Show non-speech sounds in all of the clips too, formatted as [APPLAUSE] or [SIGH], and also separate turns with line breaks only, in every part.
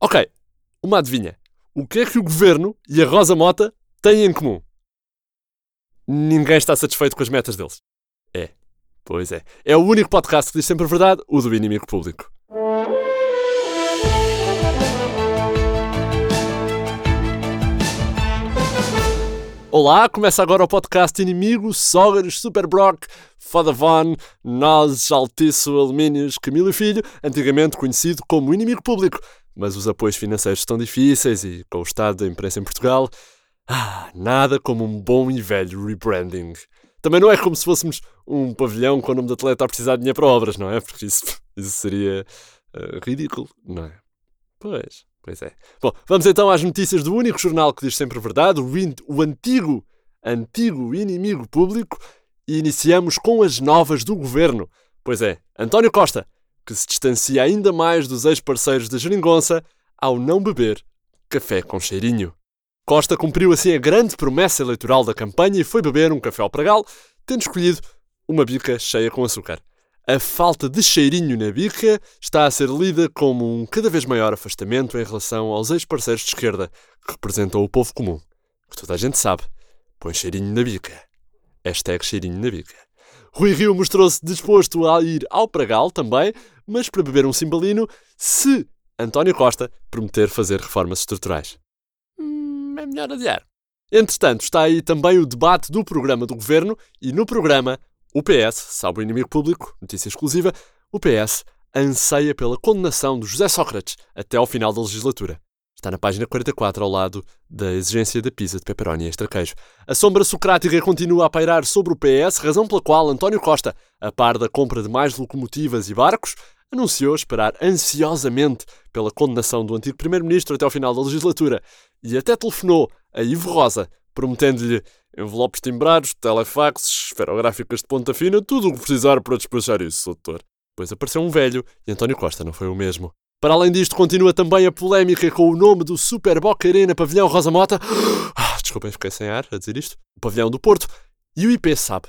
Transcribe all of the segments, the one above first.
Ok, uma adivinha. O que é que o governo e a Rosa Mota têm em comum? Ninguém está satisfeito com as metas deles. É, pois é. É o único podcast que diz sempre a verdade, o do inimigo público. Olá, começa agora o podcast Inimigo, Sógeres, Superbrock, Fodavon, Nós, Altiço, Alumínios, Camilo e Filho, antigamente conhecido como Inimigo Público. Mas os apoios financeiros estão difíceis e, com o estado da imprensa em Portugal, ah, nada como um bom e velho rebranding. Também não é como se fôssemos um pavilhão com o nome de atleta a precisar de dinheiro para obras, não é? Porque isso, [LAUGHS] isso seria uh, ridículo, não é? Pois. Pois é. Bom, vamos então às notícias do único jornal que diz sempre verdade, o, o antigo, antigo inimigo público, e iniciamos com as novas do governo. Pois é, António Costa, que se distancia ainda mais dos ex-parceiros da Geringonça ao não beber café com cheirinho. Costa cumpriu assim a grande promessa eleitoral da campanha e foi beber um café ao pragal, tendo escolhido uma bica cheia com açúcar a falta de cheirinho na bica está a ser lida como um cada vez maior afastamento em relação aos ex-parceiros de esquerda que representam o povo comum, que toda a gente sabe, põe cheirinho na bica. Hashtag cheirinho na bica. Rui Rio mostrou-se disposto a ir ao Pragal também, mas para beber um cimbalino, se António Costa prometer fazer reformas estruturais. Hum, é melhor adiar. Entretanto, está aí também o debate do programa do governo e no programa o PS, salvo o inimigo público, notícia exclusiva, o PS anseia pela condenação de José Sócrates até ao final da legislatura. Está na página 44, ao lado da exigência da pizza de pepperoni extra queijo. A sombra socrática continua a pairar sobre o PS, razão pela qual António Costa, a par da compra de mais locomotivas e barcos, anunciou esperar ansiosamente pela condenação do antigo Primeiro-Ministro até ao final da legislatura e até telefonou a Ivo Rosa, prometendo-lhe envelopes timbrados, telefaxes, esferográficas de ponta fina, tudo o que precisar para despachar isso, doutor. Depois apareceu um velho e António Costa não foi o mesmo. Para além disto, continua também a polémica com o nome do Super Boca Arena Pavilhão Rosa Mota. Ah, desculpem, fiquei sem ar a dizer isto. O Pavilhão do Porto. E o IP sabe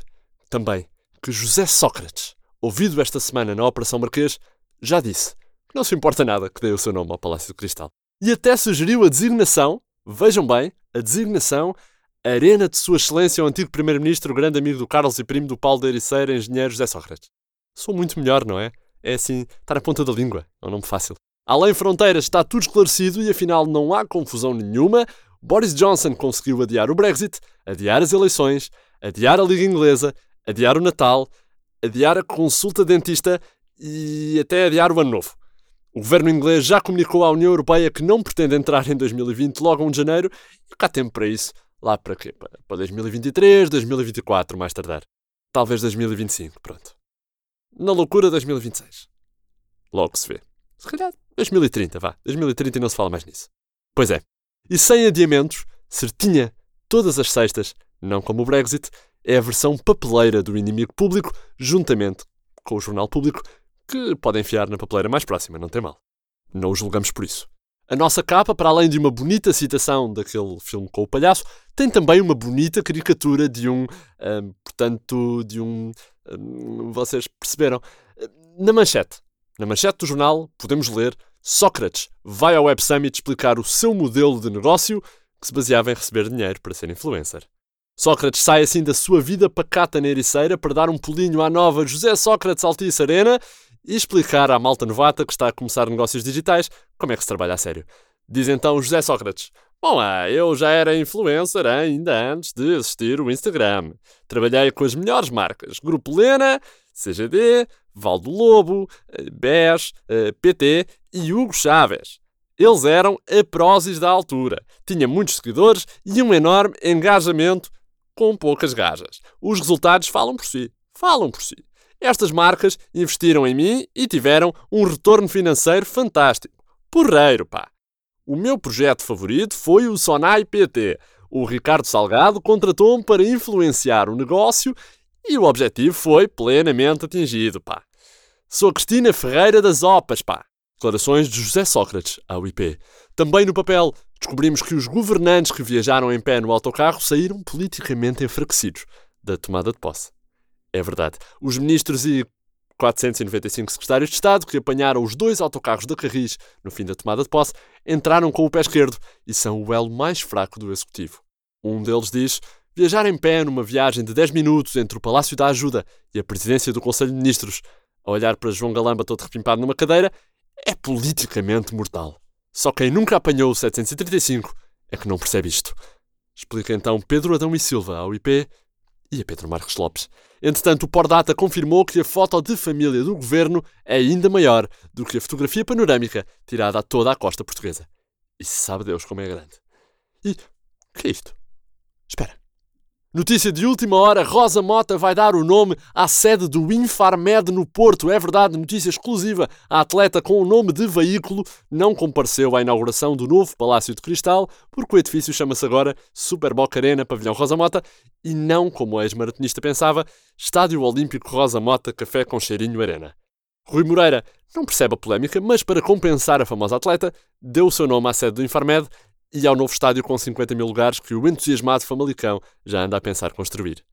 também que José Sócrates, ouvido esta semana na Operação Marquês, já disse que não se importa nada que dê o seu nome ao Palácio do Cristal. E até sugeriu a designação, vejam bem, a designação Arena de Sua Excelência, o antigo Primeiro-Ministro, grande amigo do Carlos e primo do Paulo de Ericeira, engenheiro José Sócrates. Sou muito melhor, não é? É assim, está na ponta da língua. É um nome fácil. Além fronteiras, está tudo esclarecido e afinal não há confusão nenhuma. Boris Johnson conseguiu adiar o Brexit, adiar as eleições, adiar a Liga Inglesa, adiar o Natal, adiar a consulta dentista e até adiar o Ano Novo. O governo inglês já comunicou à União Europeia que não pretende entrar em 2020 logo 1 de janeiro e cá tempo para isso Lá para quê? Para 2023, 2024, mais tardar. Talvez 2025, pronto. Na loucura 2026. Logo se vê. Se calhar 2030, vá. 2030 e não se fala mais nisso. Pois é. E sem adiamentos, certinha, todas as sextas, não como o Brexit, é a versão papeleira do inimigo público, juntamente com o jornal público, que pode enfiar na papeleira mais próxima, não tem mal. Não o julgamos por isso. A nossa capa, para além de uma bonita citação daquele filme com o palhaço, tem também uma bonita caricatura de um. um portanto, de um. um vocês perceberam? Na manchete. Na manchete do jornal, podemos ler: Sócrates vai ao Web Summit explicar o seu modelo de negócio que se baseava em receber dinheiro para ser influencer. Sócrates sai assim da sua vida pacata na ericeira para dar um pulinho à nova José Sócrates Altice Arena e explicar à malta novata que está a começar negócios digitais como é que se trabalha a sério. Diz então José Sócrates: Bom, ah, eu já era influencer ainda antes de existir o Instagram. Trabalhei com as melhores marcas: Grupo Lena, CGD, Valdo Lobo, BES, PT e Hugo Chaves. Eles eram a prósis da altura. Tinha muitos seguidores e um enorme engajamento com poucas gajas. Os resultados falam por si. Falam por si. Estas marcas investiram em mim e tiveram um retorno financeiro fantástico. Porreiro, pá! O meu projeto favorito foi o Sonai PT. O Ricardo Salgado contratou-me para influenciar o negócio e o objetivo foi plenamente atingido, pá. Sou Cristina Ferreira das Opas, pá. Declarações de José Sócrates, ao IP. Também no papel, descobrimos que os governantes que viajaram em pé no autocarro saíram politicamente enfraquecidos da tomada de posse. É verdade. Os ministros e 495 secretários de Estado que apanharam os dois autocarros da Carris no fim da tomada de posse entraram com o pé esquerdo e são o elo mais fraco do Executivo. Um deles diz viajar em pé numa viagem de 10 minutos entre o Palácio da Ajuda e a presidência do Conselho de Ministros, a olhar para João Galamba todo repimpado numa cadeira, é politicamente mortal. Só quem nunca apanhou o 735 é que não percebe isto. Explica então Pedro Adão e Silva ao IP e a Pedro Marcos Lopes. Entretanto, o Pordata confirmou que a foto de família do governo é ainda maior do que a fotografia panorâmica tirada a toda a costa portuguesa. E sabe Deus como é grande. E o que é isto? Espera. Notícia de última hora: Rosa Mota vai dar o nome à sede do Infarmed no Porto. É verdade, notícia exclusiva. A atleta com o nome de veículo não compareceu à inauguração do novo Palácio de Cristal, porque o edifício chama-se agora Super Boca Arena Pavilhão Rosa Mota e não, como a ex-maratonista pensava, Estádio Olímpico Rosa Mota Café com Cheirinho Arena. Rui Moreira não percebe a polémica, mas para compensar a famosa atleta, deu o seu nome à sede do Infarmed e ao novo estádio com 50 mil lugares que o entusiasmado Famalicão já anda a pensar construir.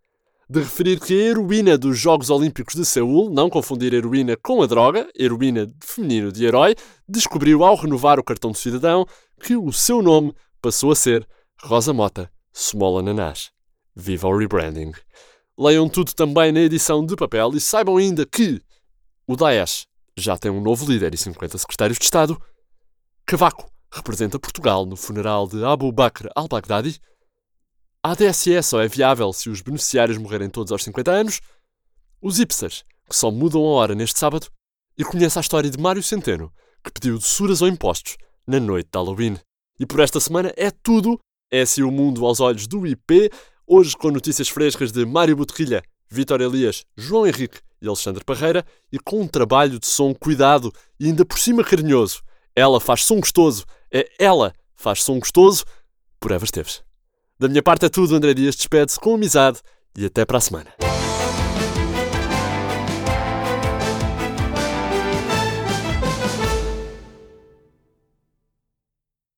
De referir que a heroína dos Jogos Olímpicos de Seul, não confundir heroína com a droga, heroína feminino de herói, descobriu ao renovar o cartão de cidadão que o seu nome passou a ser Rosa Mota Smola Nanás. Viva o rebranding! Leiam tudo também na edição de papel e saibam ainda que o Daesh já tem um novo líder e 50 secretários de Estado. Cavaco representa Portugal no funeral de Abu Bakr al-Baghdadi? A ADSE só é viável se os beneficiários morrerem todos aos 50 anos? Os hipsters, que só mudam a hora neste sábado? E conhece a história de Mário Centeno, que pediu doçuras ou impostos na noite de Halloween. E por esta semana é tudo. É assim o mundo aos olhos do IP, hoje com notícias frescas de Mário Boterrilha, Vitor Elias, João Henrique e Alexandre Parreira, e com um trabalho de som cuidado e ainda por cima carinhoso. Ela faz som gostoso é ela faz som gostoso por Eva Esteves. Da minha parte é tudo, André Dias despede-se com amizade e até para a semana.